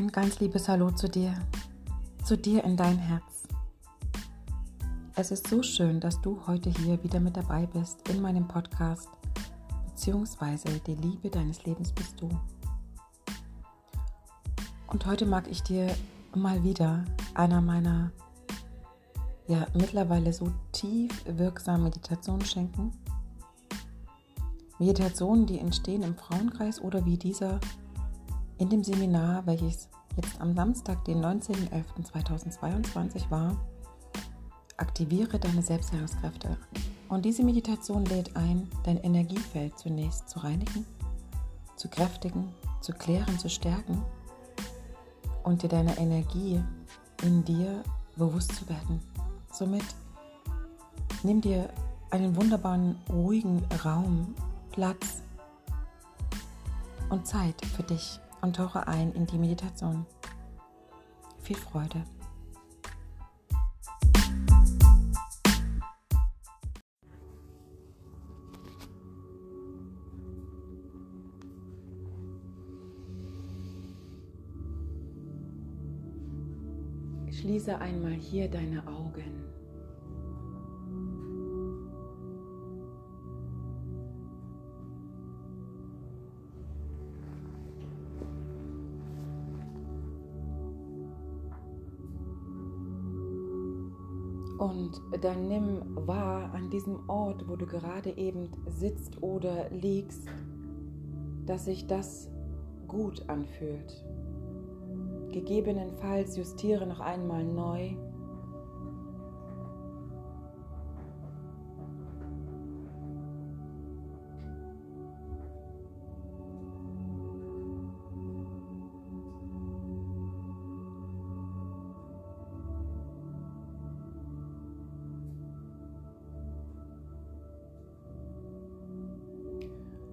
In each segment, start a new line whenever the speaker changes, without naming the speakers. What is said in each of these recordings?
Ein ganz liebes Hallo zu dir, zu dir in dein Herz. Es ist so schön, dass du heute hier wieder mit dabei bist in meinem Podcast, beziehungsweise die Liebe deines Lebens bist du. Und heute mag ich dir mal wieder einer meiner ja mittlerweile so tief wirksamen Meditationen schenken. Meditationen, die entstehen im Frauenkreis oder wie dieser in dem Seminar, welches jetzt am Samstag, den 19.11.2022 war, aktiviere deine Selbstheilungskräfte. Und diese Meditation lädt ein, dein Energiefeld zunächst zu reinigen, zu kräftigen, zu klären, zu stärken und dir deine Energie in dir bewusst zu werden. Somit nimm dir einen wunderbaren, ruhigen Raum, Platz und Zeit für dich und tauche ein in die Meditation. Viel Freude. Schließe einmal hier deine Augen. Und dann nimm wahr an diesem Ort, wo du gerade eben sitzt oder liegst, dass sich das gut anfühlt. Gegebenenfalls justiere noch einmal neu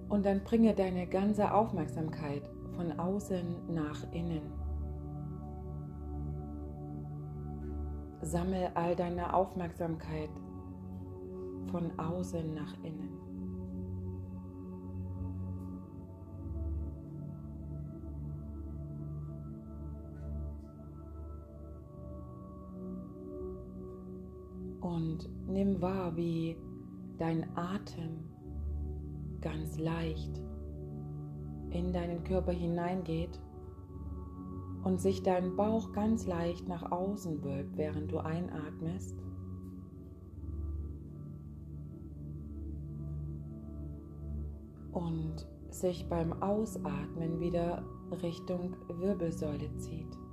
Und dann bringe deine ganze Aufmerksamkeit von außen nach innen. Sammle all deine Aufmerksamkeit von außen nach innen. Und nimm wahr, wie dein Atem ganz leicht in deinen Körper hineingeht und sich dein Bauch ganz leicht nach außen wölbt, während du einatmest. Und sich beim Ausatmen wieder Richtung Wirbelsäule zieht.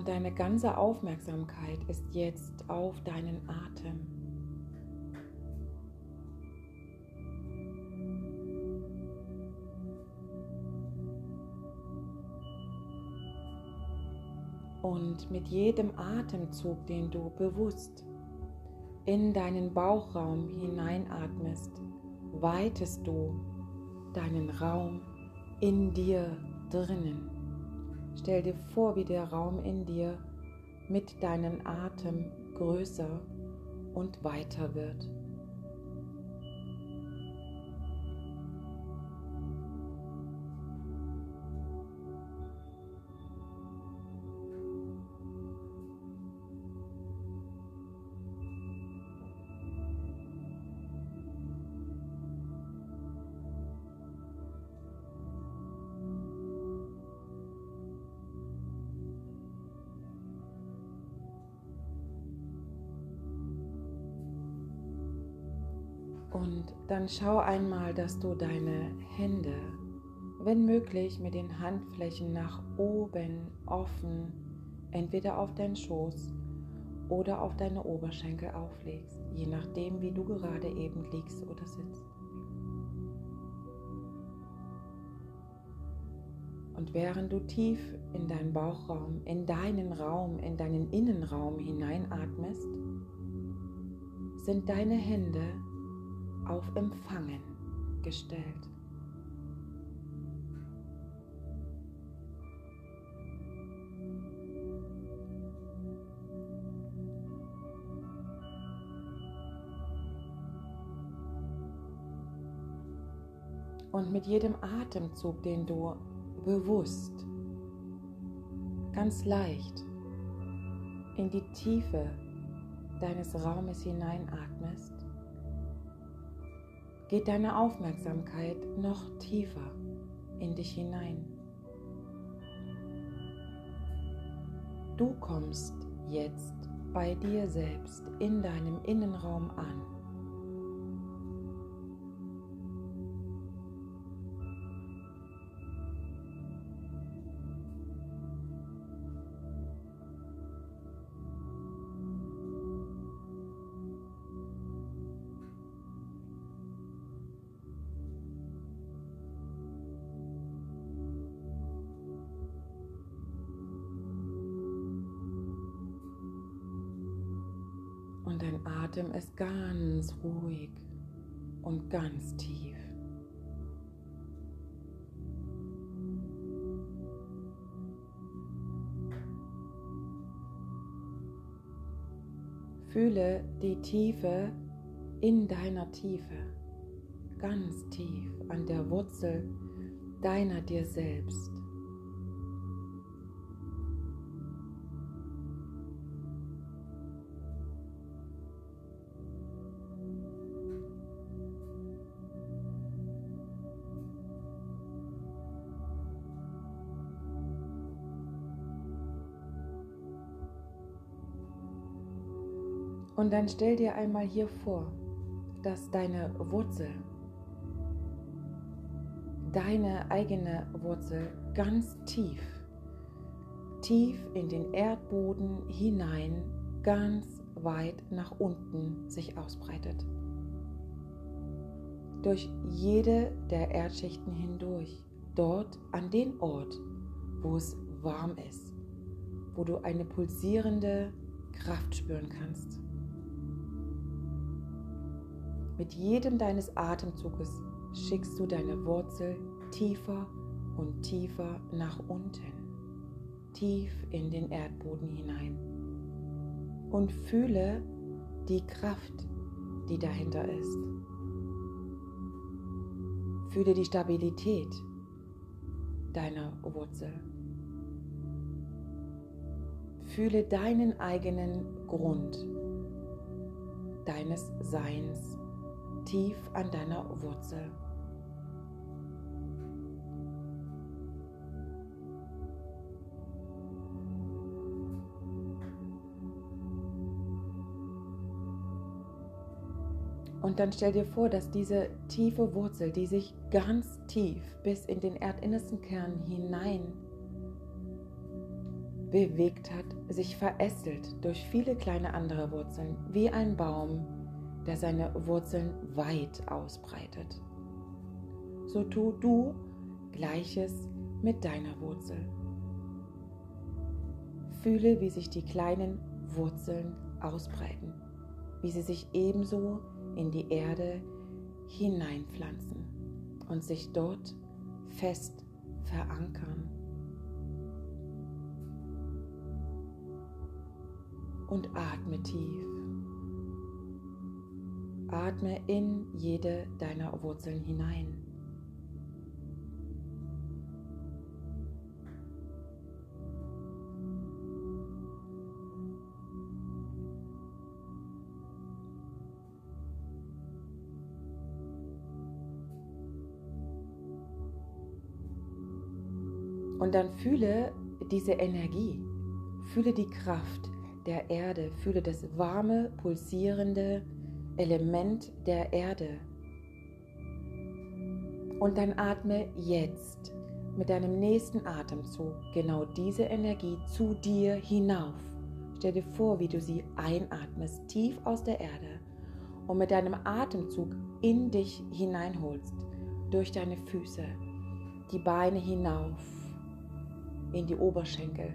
Und deine ganze Aufmerksamkeit ist jetzt auf deinen Atem. Und mit jedem Atemzug, den du bewusst in deinen Bauchraum hineinatmest, weitest du deinen Raum in dir drinnen. Stell dir vor, wie der Raum in dir mit deinem Atem größer und weiter wird. Und dann schau einmal, dass du deine Hände, wenn möglich, mit den Handflächen nach oben offen, entweder auf deinen Schoß oder auf deine Oberschenkel auflegst, je nachdem, wie du gerade eben liegst oder sitzt. Und während du tief in deinen Bauchraum, in deinen Raum, in deinen Innenraum hineinatmest, sind deine Hände auf Empfangen gestellt. Und mit jedem Atemzug, den du bewusst, ganz leicht in die Tiefe deines Raumes hineinatmest, geht deine Aufmerksamkeit noch tiefer in dich hinein. Du kommst jetzt bei dir selbst in deinem Innenraum an. Und dein Atem ist ganz ruhig und ganz tief. Fühle die Tiefe in deiner Tiefe, ganz tief an der Wurzel deiner dir selbst. Und dann stell dir einmal hier vor, dass deine Wurzel, deine eigene Wurzel ganz tief, tief in den Erdboden hinein, ganz weit nach unten sich ausbreitet. Durch jede der Erdschichten hindurch, dort an den Ort, wo es warm ist, wo du eine pulsierende Kraft spüren kannst. Mit jedem deines Atemzuges schickst du deine Wurzel tiefer und tiefer nach unten, tief in den Erdboden hinein. Und fühle die Kraft, die dahinter ist. Fühle die Stabilität deiner Wurzel. Fühle deinen eigenen Grund deines Seins tief an deiner Wurzel. Und dann stell dir vor, dass diese tiefe Wurzel, die sich ganz tief bis in den erdinnersten Kern hinein bewegt hat, sich verästelt durch viele kleine andere Wurzeln, wie ein Baum, der seine Wurzeln weit ausbreitet. So tu du Gleiches mit deiner Wurzel. Fühle, wie sich die kleinen Wurzeln ausbreiten, wie sie sich ebenso in die Erde hineinpflanzen und sich dort fest verankern. Und atme tief. Atme in jede deiner Wurzeln hinein. Und dann fühle diese Energie, fühle die Kraft der Erde, fühle das warme, pulsierende, Element der Erde. Und dann atme jetzt mit deinem nächsten Atemzug genau diese Energie zu dir hinauf. Stell dir vor, wie du sie einatmest, tief aus der Erde und mit deinem Atemzug in dich hineinholst, durch deine Füße, die Beine hinauf, in die Oberschenkel,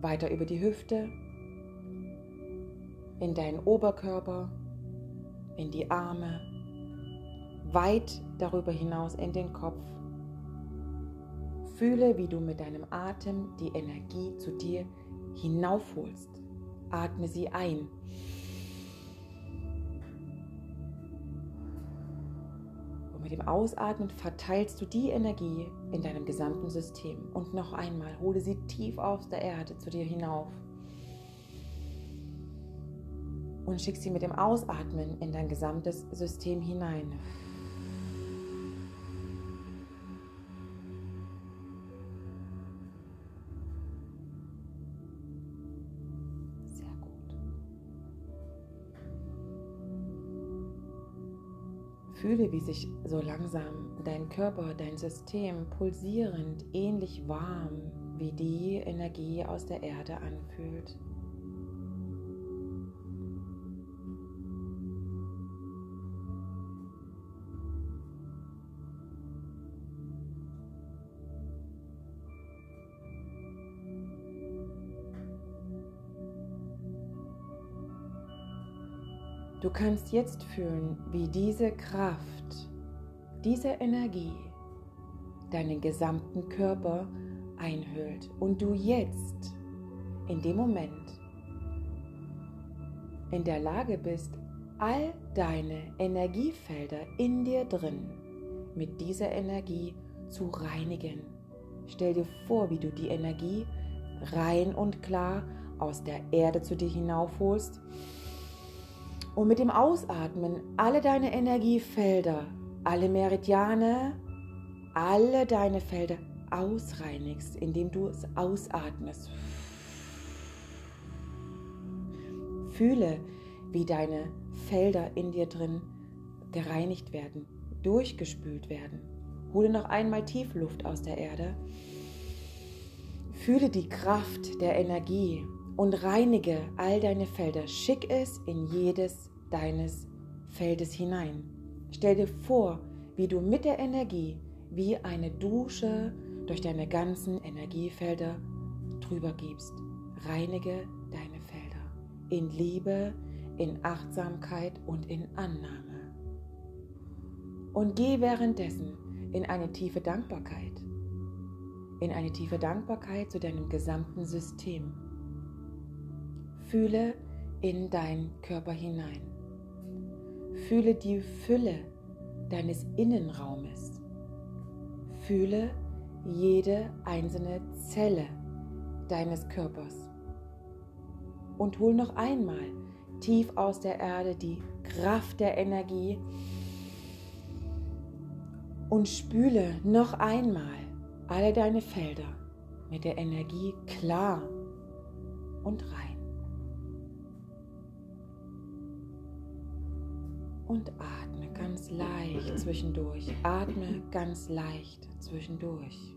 weiter über die Hüfte, in deinen Oberkörper, in die Arme, weit darüber hinaus in den Kopf. Fühle, wie du mit deinem Atem die Energie zu dir hinaufholst. Atme sie ein. Und mit dem Ausatmen verteilst du die Energie in deinem gesamten System. Und noch einmal, hole sie tief aus der Erde zu dir hinauf. Und schick sie mit dem Ausatmen in dein gesamtes System hinein. Fühle, wie sich so langsam dein Körper, dein System pulsierend, ähnlich warm wie die Energie aus der Erde anfühlt. Kannst jetzt fühlen, wie diese Kraft, diese Energie deinen gesamten Körper einhüllt und du jetzt in dem Moment in der Lage bist, all deine Energiefelder in dir drin mit dieser Energie zu reinigen. Stell dir vor, wie du die Energie rein und klar aus der Erde zu dir hinaufholst und mit dem Ausatmen alle deine Energiefelder, alle Meridiane, alle deine Felder ausreinigst, indem du es ausatmest. Fühle, wie deine Felder in dir drin gereinigt werden, durchgespült werden. Hole noch einmal tief Luft aus der Erde. Fühle die Kraft der Energie und reinige all deine Felder. Schick es in jedes deines Feldes hinein. Stell dir vor, wie du mit der Energie wie eine Dusche durch deine ganzen Energiefelder drüber gibst. Reinige deine Felder in Liebe, in Achtsamkeit und in Annahme. Und geh währenddessen in eine tiefe Dankbarkeit, in eine tiefe Dankbarkeit zu deinem gesamten System. Fühle in dein Körper hinein. Fühle die Fülle deines Innenraumes. Fühle jede einzelne Zelle deines Körpers. Und hol noch einmal tief aus der Erde die Kraft der Energie und spüle noch einmal alle deine Felder mit der Energie klar und rein. Und atme ganz leicht zwischendurch. Atme ganz leicht zwischendurch.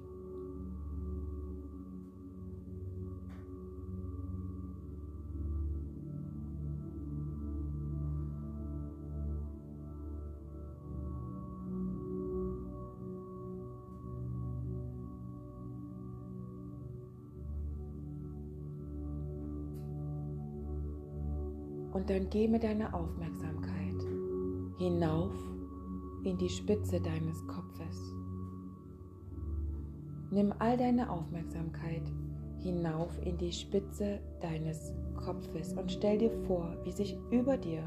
Und dann geh mit deiner Aufmerksamkeit hinauf in die Spitze deines Kopfes. Nimm all deine Aufmerksamkeit hinauf in die Spitze deines Kopfes und stell dir vor, wie sich über dir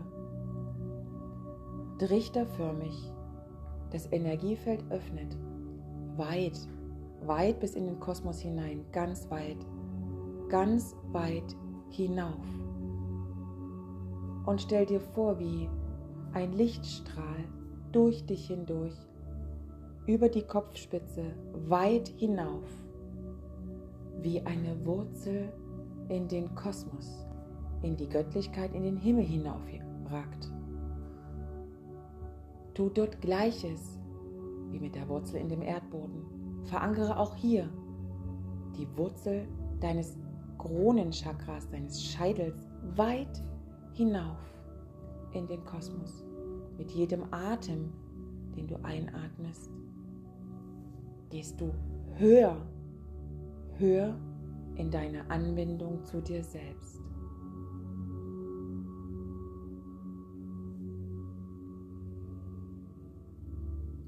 trichterförmig das Energiefeld öffnet, weit, weit bis in den Kosmos hinein, ganz weit, ganz weit hinauf. Und stell dir vor, wie ein Lichtstrahl durch dich hindurch, über die Kopfspitze weit hinauf, wie eine Wurzel in den Kosmos, in die Göttlichkeit, in den Himmel hinauf ragt. Tu dort Gleiches wie mit der Wurzel in dem Erdboden. Verankere auch hier die Wurzel deines Kronenchakras, deines Scheidels weit hinauf in den Kosmos. Mit jedem Atem, den du einatmest, gehst du höher, höher in deine Anbindung zu dir selbst.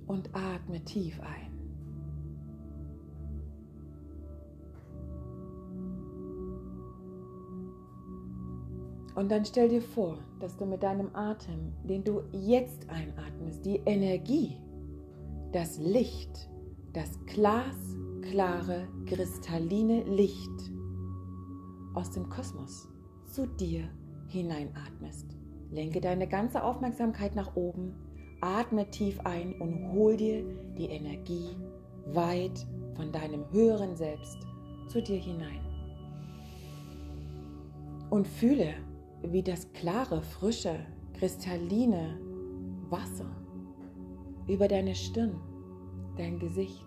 Und atme tief ein. Und dann stell dir vor, dass du mit deinem Atem, den du jetzt einatmest, die Energie das Licht, das glasklare, kristalline Licht aus dem Kosmos zu dir hineinatmest. Lenke deine ganze Aufmerksamkeit nach oben, atme tief ein und hol dir die Energie weit von deinem höheren Selbst zu dir hinein. Und fühle, wie das klare, frische, kristalline Wasser über deine Stirn, dein Gesicht,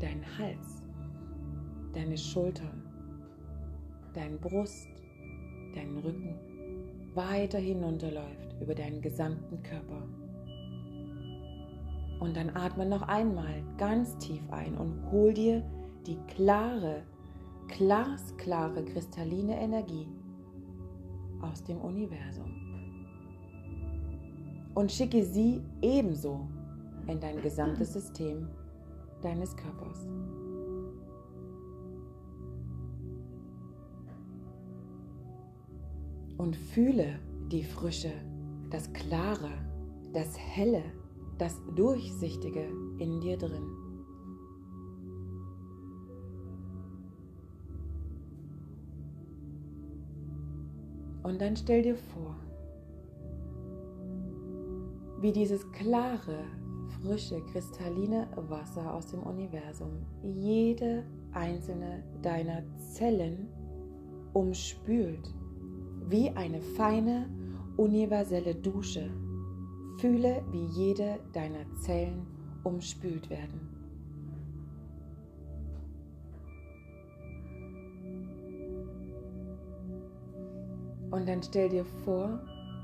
dein Hals, deine Schultern, dein Brust, deinen Rücken weiter hinunterläuft über deinen gesamten Körper. Und dann atme noch einmal ganz tief ein und hol dir die klare, glasklare, kristalline Energie aus dem Universum. Und schicke sie ebenso in dein gesamtes System deines Körpers. Und fühle die Frische, das Klare, das Helle, das Durchsichtige in dir drin. Und dann stell dir vor, wie dieses klare, frische, kristalline Wasser aus dem Universum jede einzelne deiner Zellen umspült, wie eine feine, universelle Dusche. Fühle, wie jede deiner Zellen umspült werden. Und dann stell dir vor,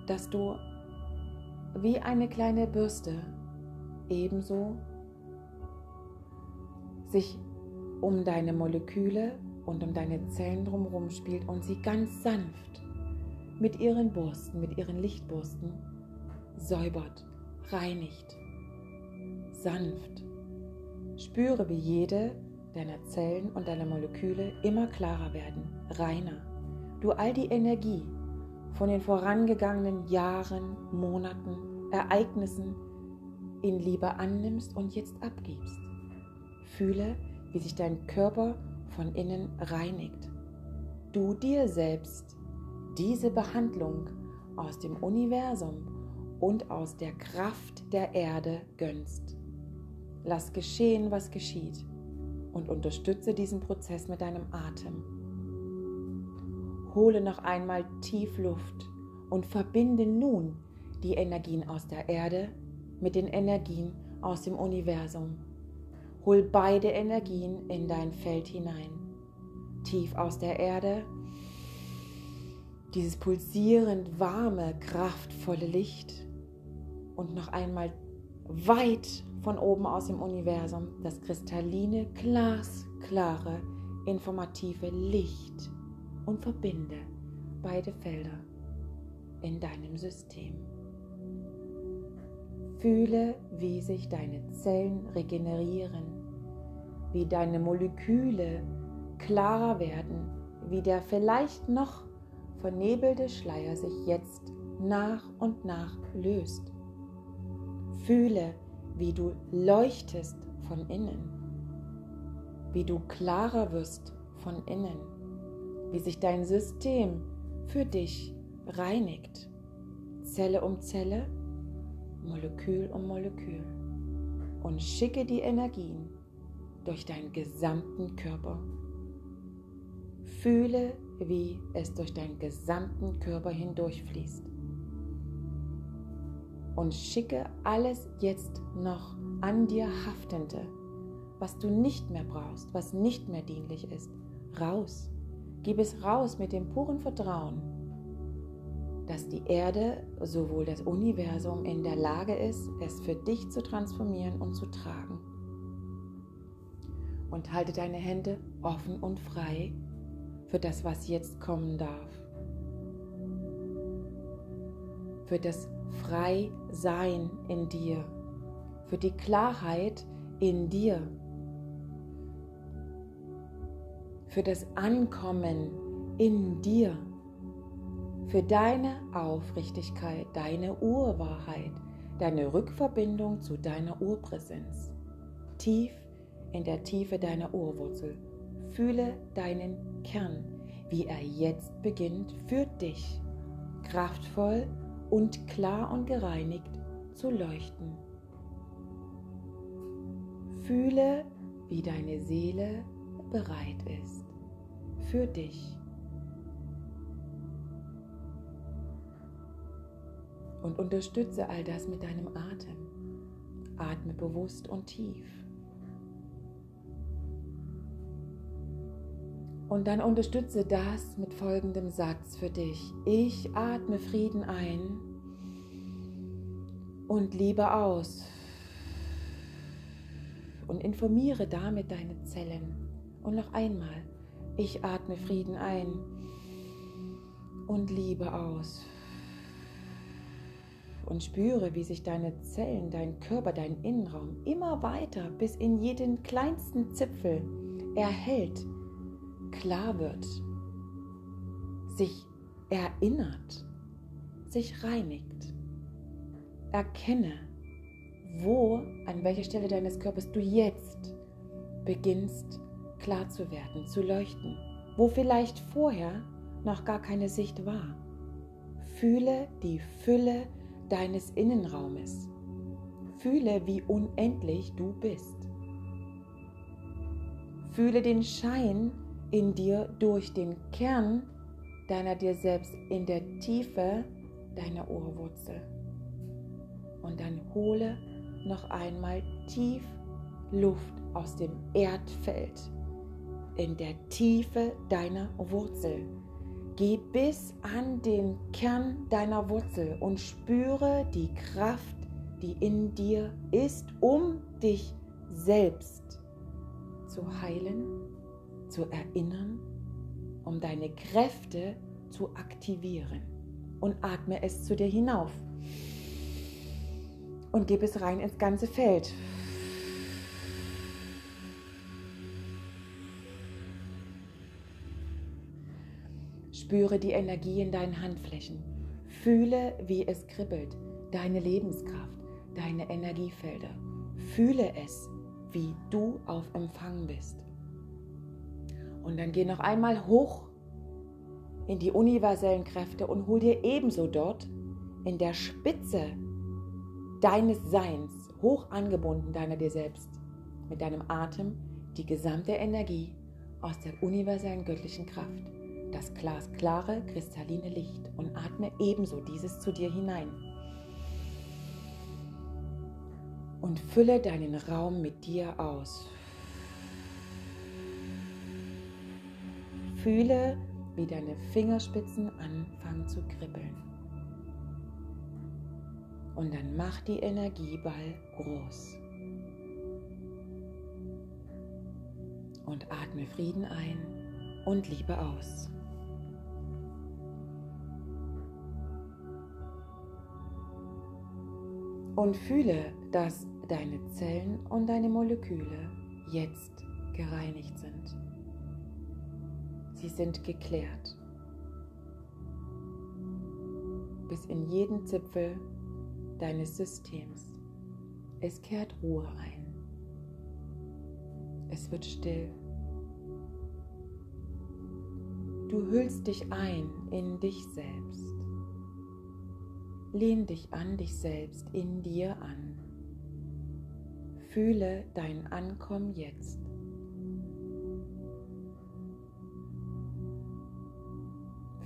dass du wie eine kleine Bürste ebenso sich um deine Moleküle und um deine Zellen drumherum spielt und sie ganz sanft mit ihren Borsten, mit ihren Lichtborsten säubert, reinigt, sanft. Spüre, wie jede deiner Zellen und deiner Moleküle immer klarer werden, reiner. Du all die Energie, von den vorangegangenen Jahren, Monaten, Ereignissen in Liebe annimmst und jetzt abgibst. Fühle, wie sich dein Körper von innen reinigt. Du dir selbst diese Behandlung aus dem Universum und aus der Kraft der Erde gönnst. Lass geschehen, was geschieht und unterstütze diesen Prozess mit deinem Atem. Hole noch einmal tief Luft und verbinde nun die Energien aus der Erde mit den Energien aus dem Universum. Hol beide Energien in dein Feld hinein. Tief aus der Erde dieses pulsierend warme, kraftvolle Licht und noch einmal weit von oben aus dem Universum das kristalline, glasklare, informative Licht und verbinde beide Felder in deinem System. Fühle, wie sich deine Zellen regenerieren, wie deine Moleküle klarer werden, wie der vielleicht noch vernebelte Schleier sich jetzt nach und nach löst. Fühle, wie du leuchtest von innen, wie du klarer wirst von innen wie sich dein System für dich reinigt. Zelle um Zelle, Molekül um Molekül. Und schicke die Energien durch deinen gesamten Körper. Fühle, wie es durch deinen gesamten Körper hindurchfließt. Und schicke alles jetzt noch an dir haftende, was du nicht mehr brauchst, was nicht mehr dienlich ist, raus Gib es raus mit dem puren Vertrauen, dass die Erde, sowohl das Universum in der Lage ist, es für dich zu transformieren und zu tragen. Und halte deine Hände offen und frei für das, was jetzt kommen darf. Für das Frei-Sein in dir. Für die Klarheit in dir für das Ankommen in dir, für deine Aufrichtigkeit, deine Urwahrheit, deine Rückverbindung zu deiner Urpräsenz. Tief in der Tiefe deiner Urwurzel. Fühle deinen Kern, wie er jetzt beginnt für dich, kraftvoll und klar und gereinigt zu leuchten. Fühle, wie deine Seele bereit ist für dich. Und unterstütze all das mit deinem Atem. Atme bewusst und tief. Und dann unterstütze das mit folgendem Satz für dich. Ich atme Frieden ein und Liebe aus. Und informiere damit deine Zellen. Und noch einmal. Ich atme Frieden ein und Liebe aus und spüre, wie sich deine Zellen, dein Körper, dein Innenraum immer weiter bis in jeden kleinsten Zipfel erhält, klar wird, sich erinnert, sich reinigt. Erkenne, wo, an welcher Stelle deines Körpers du jetzt beginnst klar zu werden, zu leuchten, wo vielleicht vorher noch gar keine Sicht war. Fühle die Fülle deines Innenraumes. Fühle, wie unendlich du bist. Fühle den Schein in dir durch den Kern deiner dir selbst in der Tiefe deiner Urwurzel. Und dann hole noch einmal tief Luft aus dem Erdfeld in der Tiefe deiner Wurzel Geh bis an den Kern deiner Wurzel und spüre die Kraft, die in dir ist, um dich selbst zu heilen, zu erinnern, um deine Kräfte zu aktivieren. Und atme es zu dir hinauf. Und gib es rein ins ganze Feld. Spüre die Energie in deinen Handflächen. Fühle, wie es kribbelt, deine Lebenskraft, deine Energiefelder. Fühle es, wie du auf Empfang bist. Und dann geh noch einmal hoch in die universellen Kräfte und hol dir ebenso dort in der Spitze deines Seins, hoch angebunden deiner dir selbst, mit deinem Atem die gesamte Energie aus der universellen göttlichen Kraft das glasklare, kristalline Licht und atme ebenso dieses zu dir hinein. Und fülle deinen Raum mit dir aus. Fühle, wie deine Fingerspitzen anfangen zu kribbeln. Und dann mach die Energieball groß. Und atme Frieden ein und Liebe aus. Und fühle, dass deine Zellen und deine Moleküle jetzt gereinigt sind. Sie sind geklärt. Bis in jeden Zipfel deines Systems. Es kehrt Ruhe ein. Es wird still. Du hüllst dich ein in dich selbst. Lehn dich an dich selbst, in dir an. Fühle dein Ankommen jetzt.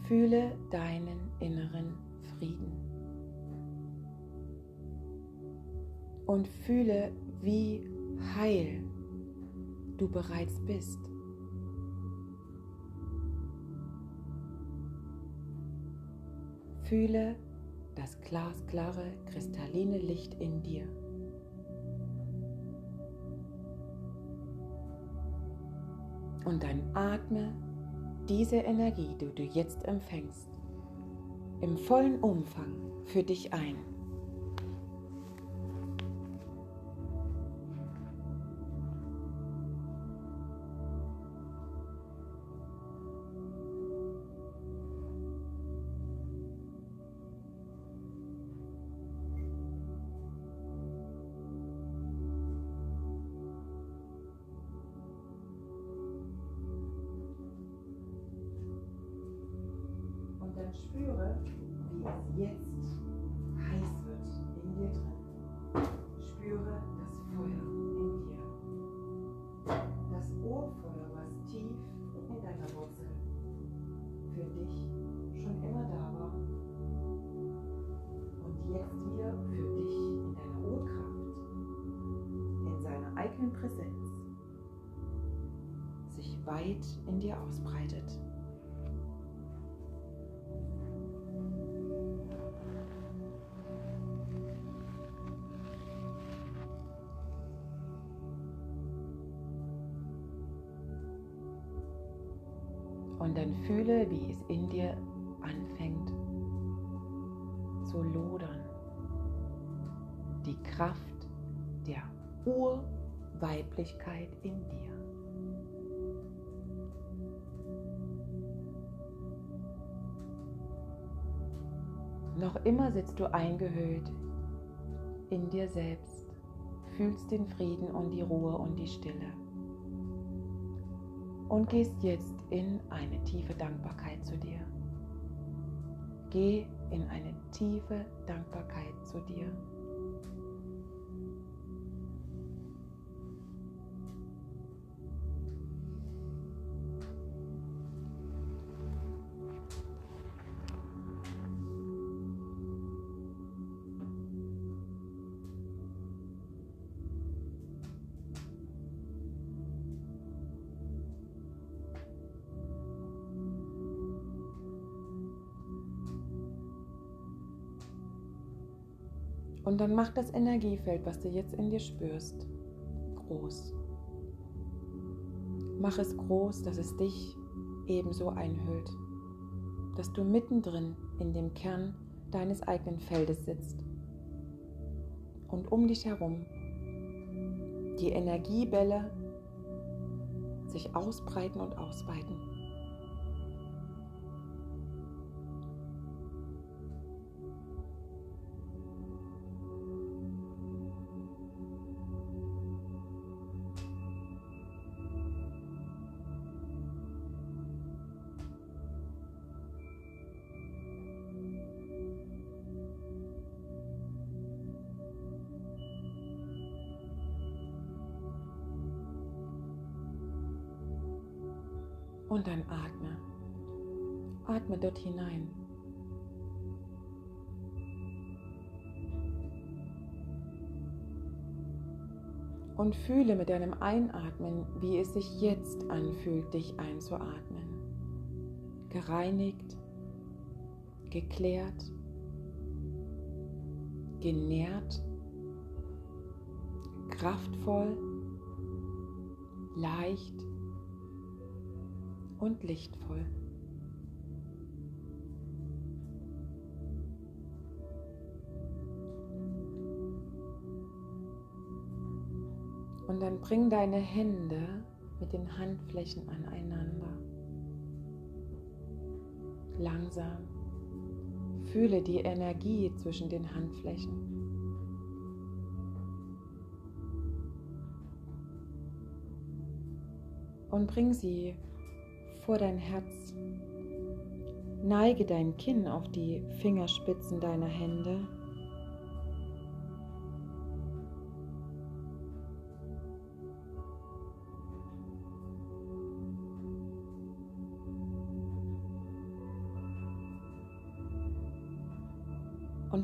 Fühle deinen inneren Frieden. Und fühle, wie heil du bereits bist. Fühle das glasklare, kristalline Licht in dir. Und dann atme diese Energie, die du jetzt empfängst, im vollen Umfang für dich ein. Weit in dir ausbreitet. Und dann fühle, wie es in dir anfängt zu lodern. Die Kraft der Urweiblichkeit in dir. Noch immer sitzt du eingehüllt in dir selbst, fühlst den Frieden und die Ruhe und die Stille und gehst jetzt in eine tiefe Dankbarkeit zu dir. Geh in eine tiefe Dankbarkeit zu dir. Und dann mach das Energiefeld, was du jetzt in dir spürst, groß. Mach es groß, dass es dich ebenso einhüllt, dass du mittendrin in dem Kern deines eigenen Feldes sitzt und um dich herum die Energiebälle sich ausbreiten und ausweiten. Hinein. Und fühle mit deinem Einatmen, wie es sich jetzt anfühlt, dich einzuatmen. Gereinigt, geklärt, genährt, kraftvoll, leicht und lichtvoll. Und dann bring deine Hände mit den Handflächen aneinander. Langsam fühle die Energie zwischen den Handflächen. Und bring sie vor dein Herz. Neige dein Kinn auf die Fingerspitzen deiner Hände.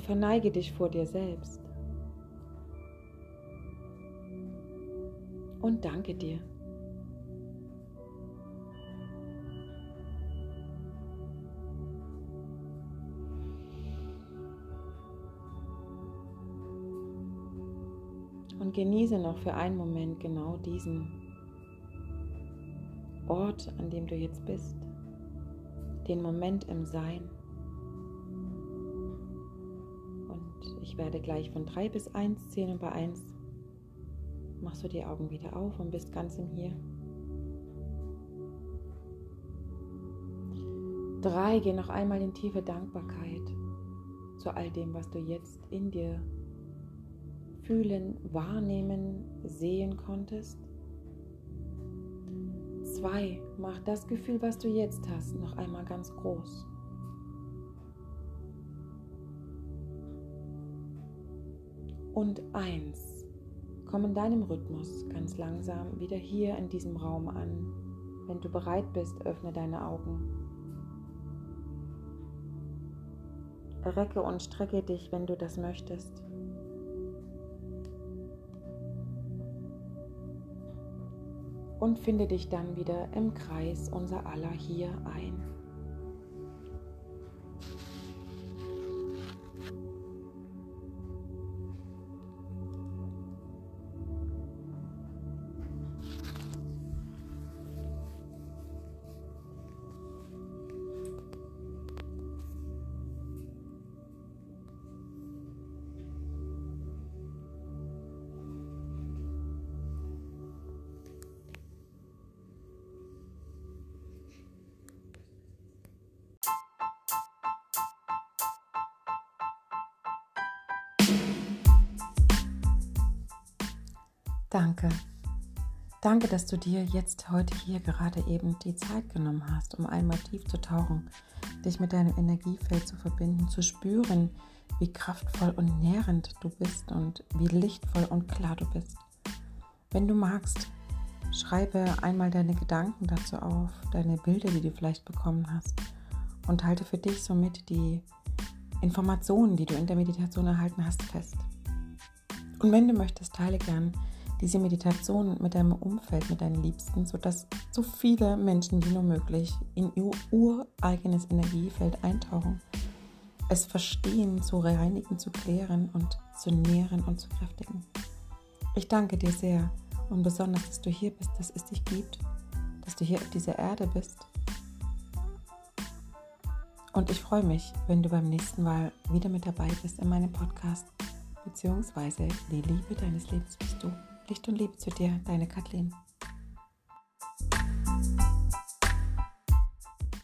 Und verneige dich vor dir selbst. Und danke dir. Und genieße noch für einen Moment genau diesen Ort, an dem du jetzt bist. Den Moment im Sein. Werde gleich von 3 bis 1 zählen und bei 1 machst du die Augen wieder auf und bist ganz im Hier. 3, geh noch einmal in tiefe Dankbarkeit zu all dem, was du jetzt in dir fühlen, wahrnehmen, sehen konntest. Zwei, mach das Gefühl, was du jetzt hast, noch einmal ganz groß. Und 1. Komm in deinem Rhythmus ganz langsam wieder hier in diesem Raum an. Wenn du bereit bist, öffne deine Augen. Recke und strecke dich, wenn du das möchtest. Und finde dich dann wieder im Kreis unser aller hier ein. Danke, dass du dir jetzt heute hier gerade eben die Zeit genommen hast, um einmal tief zu tauchen, dich mit deinem Energiefeld zu verbinden, zu spüren, wie kraftvoll und nährend du bist und wie lichtvoll und klar du bist. Wenn du magst, schreibe einmal deine Gedanken dazu auf, deine Bilder, die du vielleicht bekommen hast und halte für dich somit die Informationen, die du in der Meditation erhalten hast, fest. Und wenn du möchtest, teile gern diese Meditation mit deinem Umfeld, mit deinen Liebsten, sodass so viele Menschen wie nur möglich in ihr ureigenes Energiefeld eintauchen, es verstehen, zu reinigen, zu klären und zu nähren und zu kräftigen. Ich danke dir sehr und besonders, dass du hier bist, dass es dich gibt, dass du hier auf dieser Erde bist. Und ich freue mich, wenn du beim nächsten Mal wieder mit dabei bist in meinem Podcast, beziehungsweise die Liebe deines Lebens bist du. Licht und Liebe zu dir, deine Kathleen.